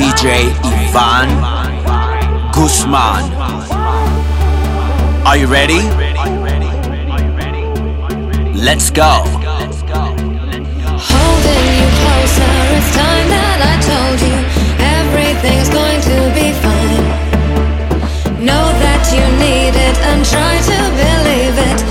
DJ Ivan Guzman. Are you ready? Let's go. Holding you closer, it's time that I told you everything's going to be fine. Know that you need it and try to believe it.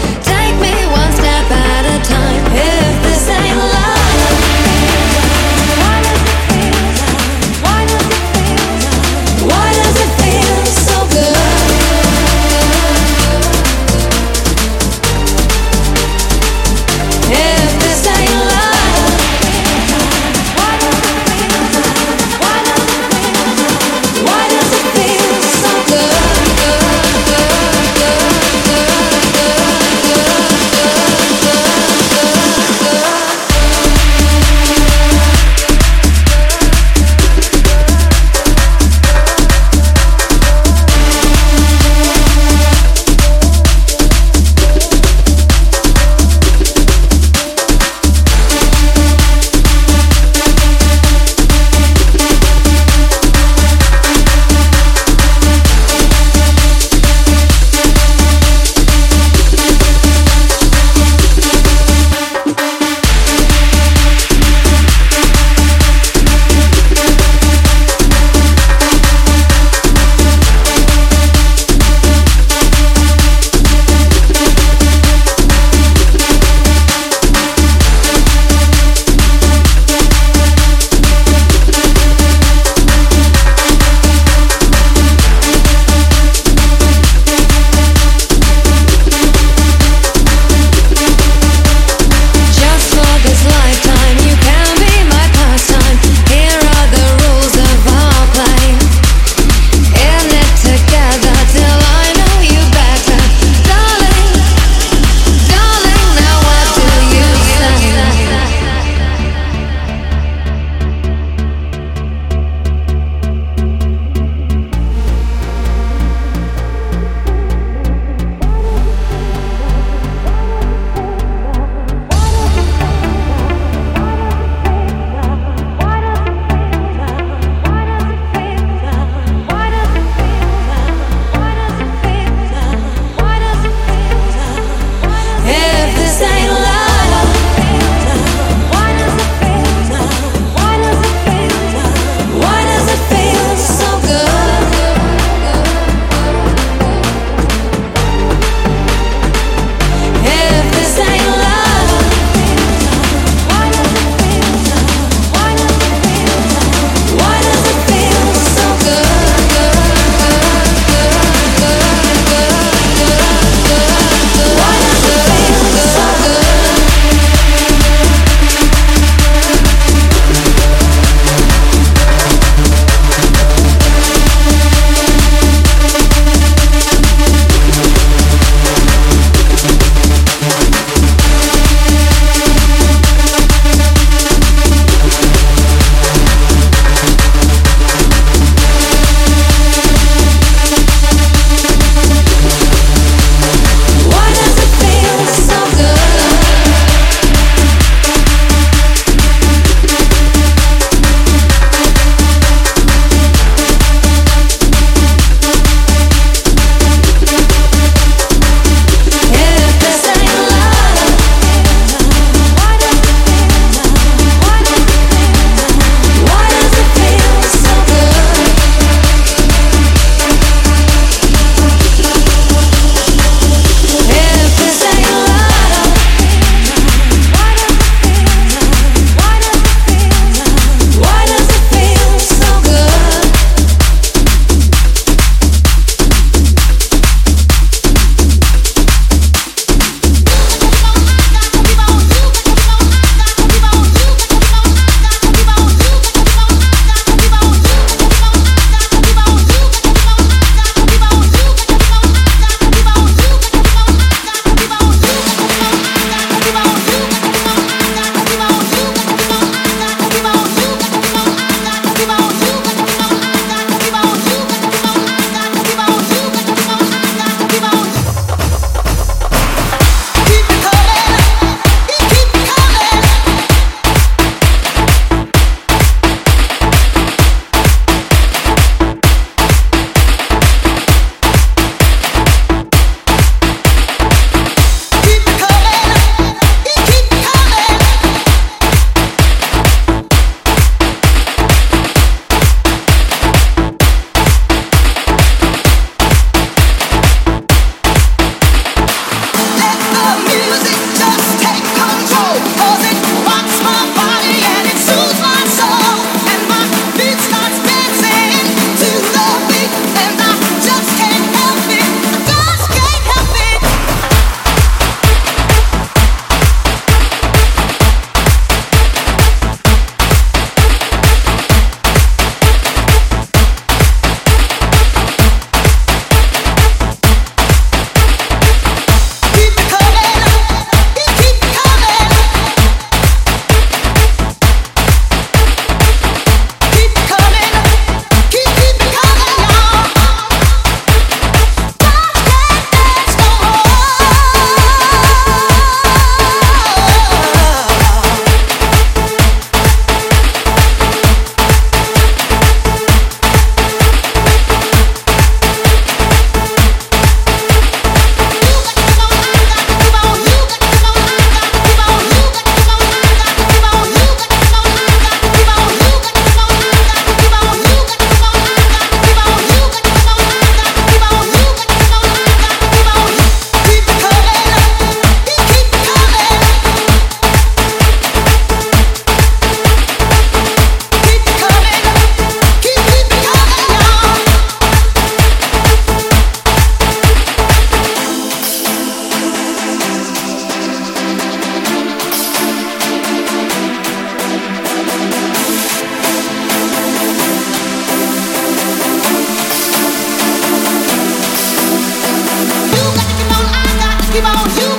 about you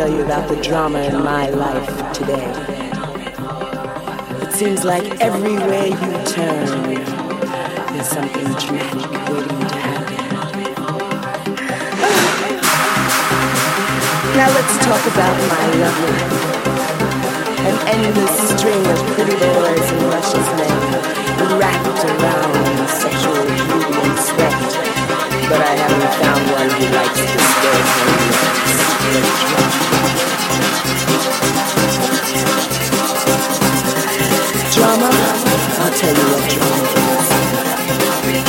tell you about the drama in my life today. It seems like everywhere you turn, there's something dramatic waiting to happen. Now let's talk about my love life. An endless string of pretty boys in luscious men wrapped around sexual beauty and sweat. But I haven't found one who likes tell you what drama is.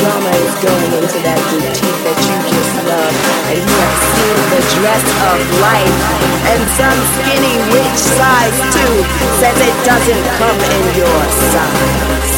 Drama is going into that boutique that you just love and you have seen the dress of life and some skinny witch size two says it doesn't come in your size.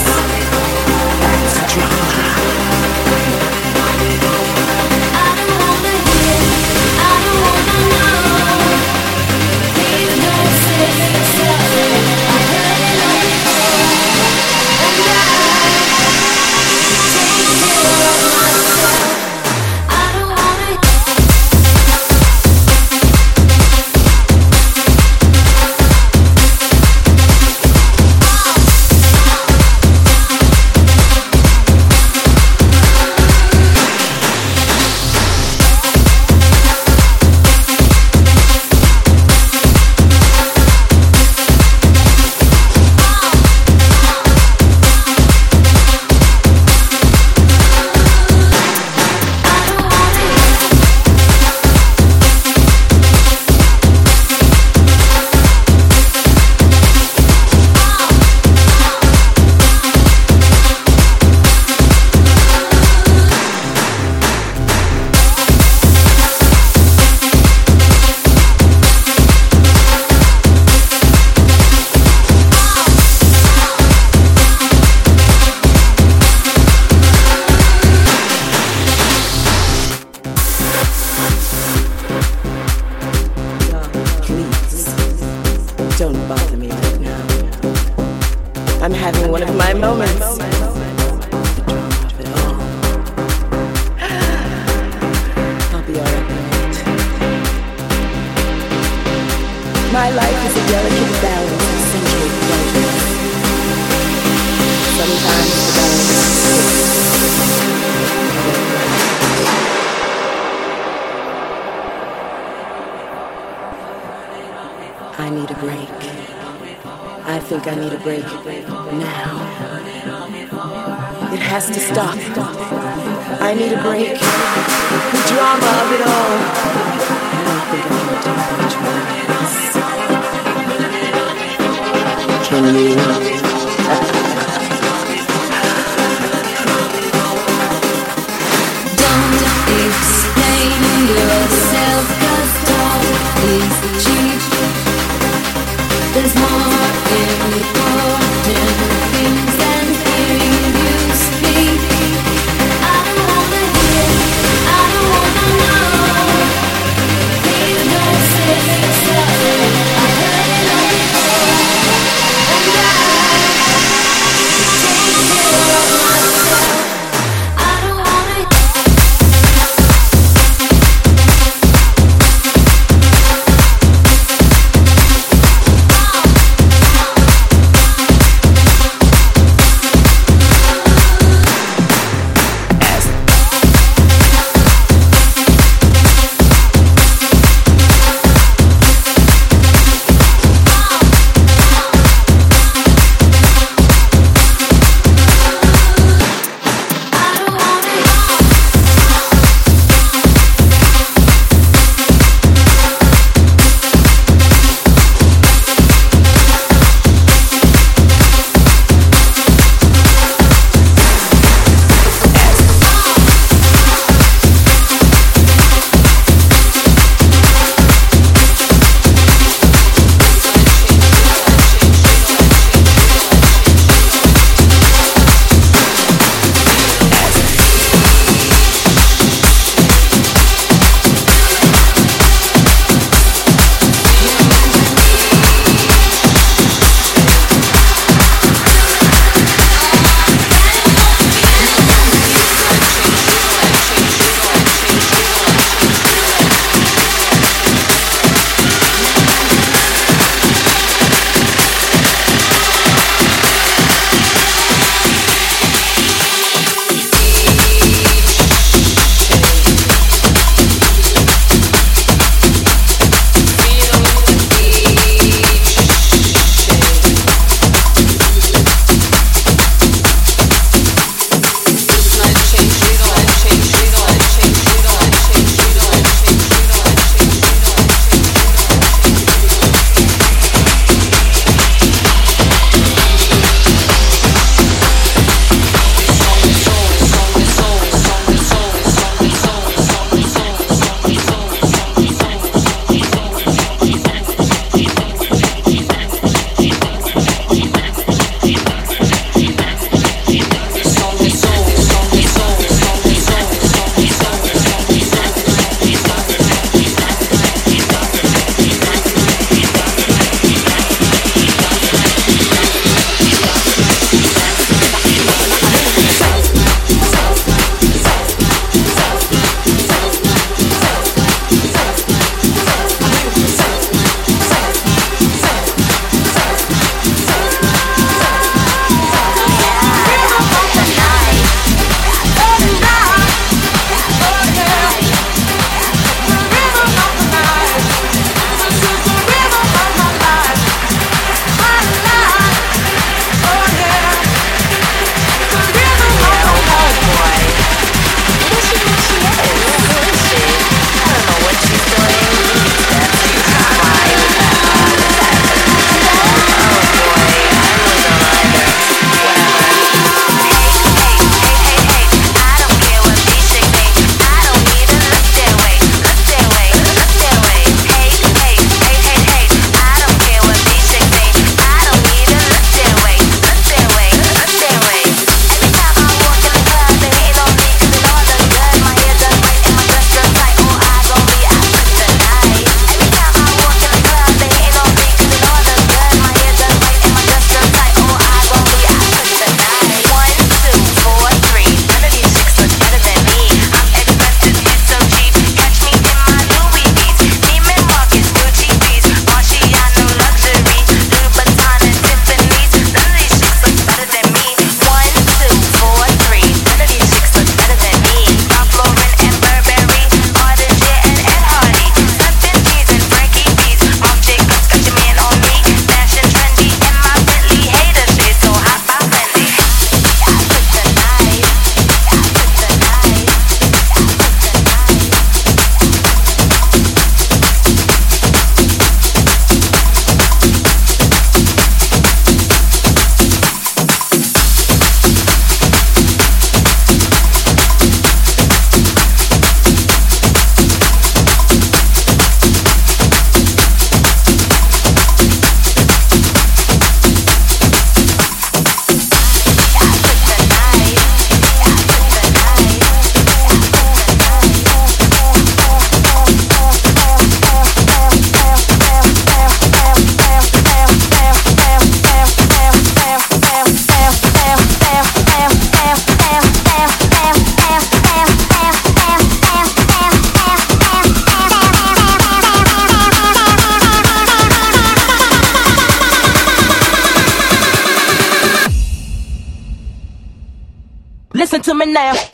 Me now.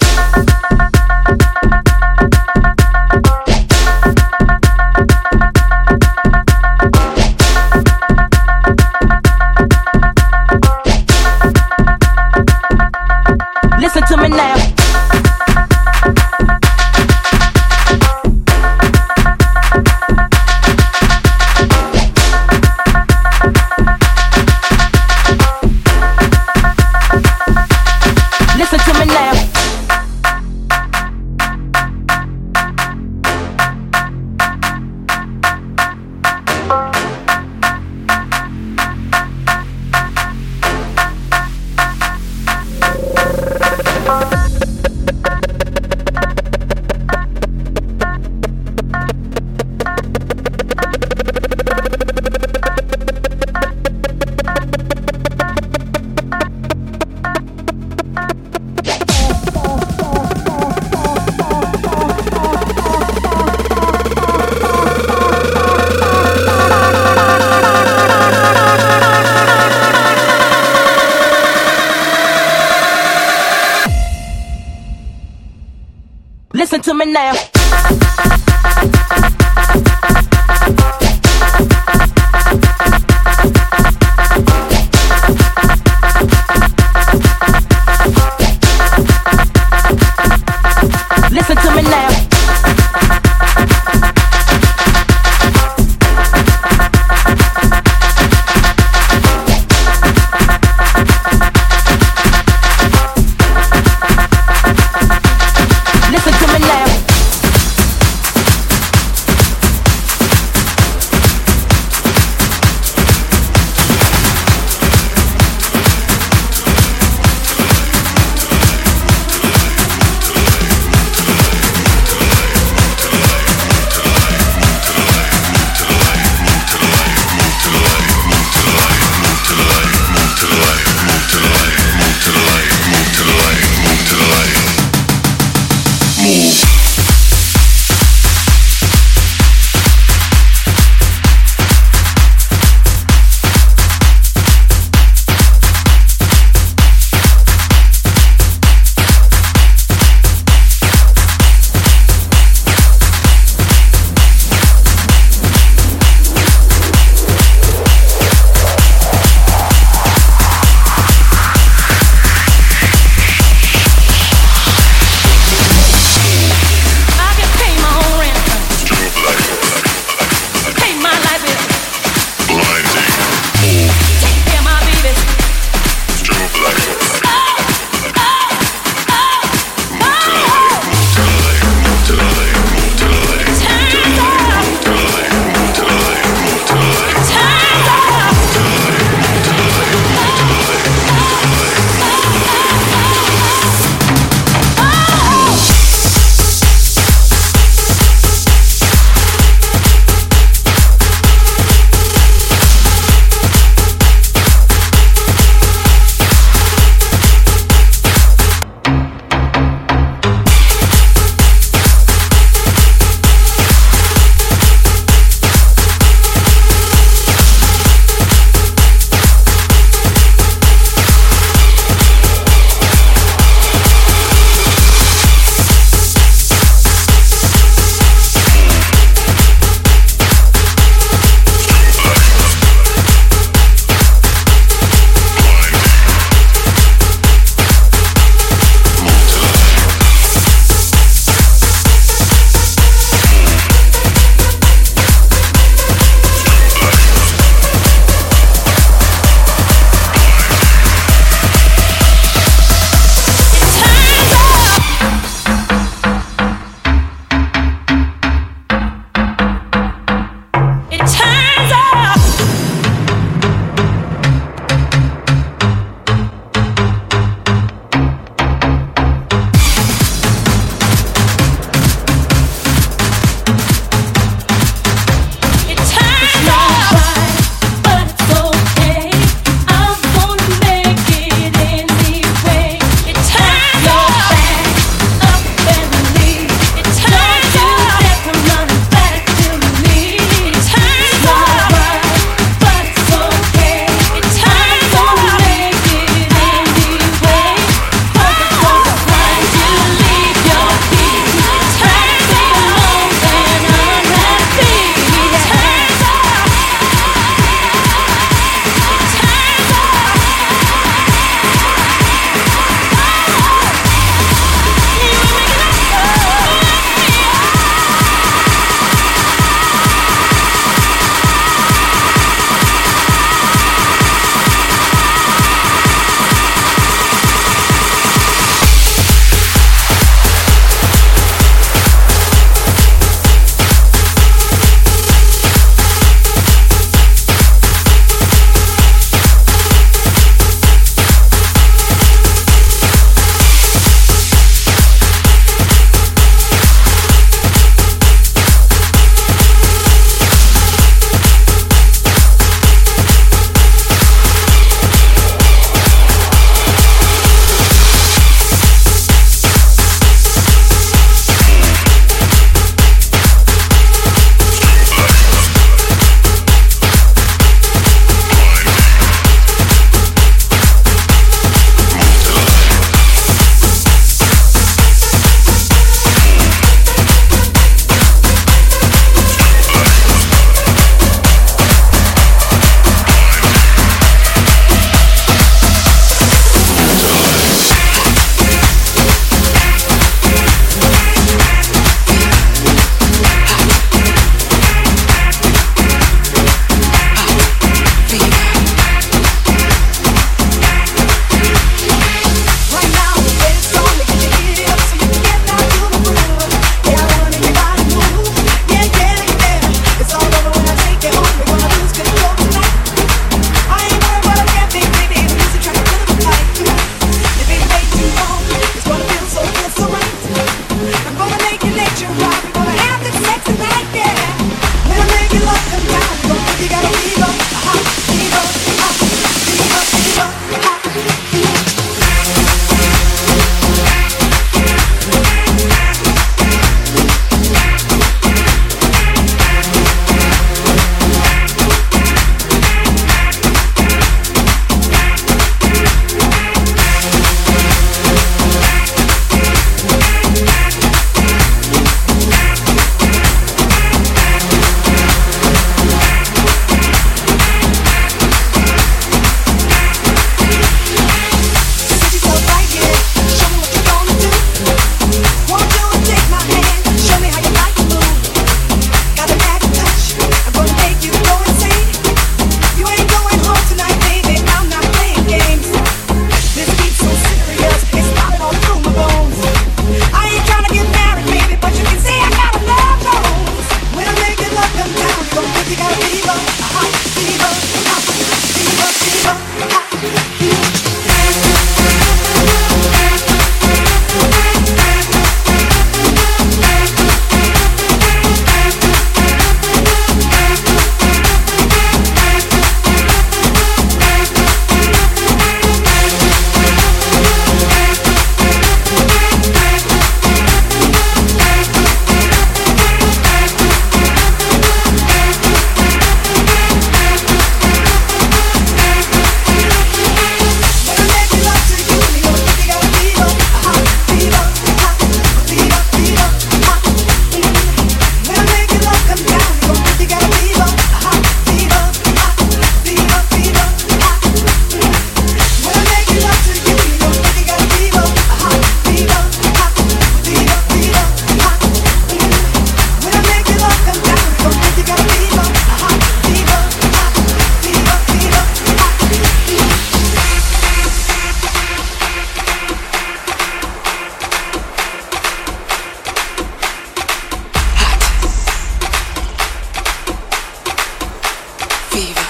Fever.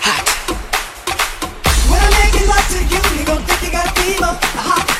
Hot. When I make it love to you, you gon' think you got fever.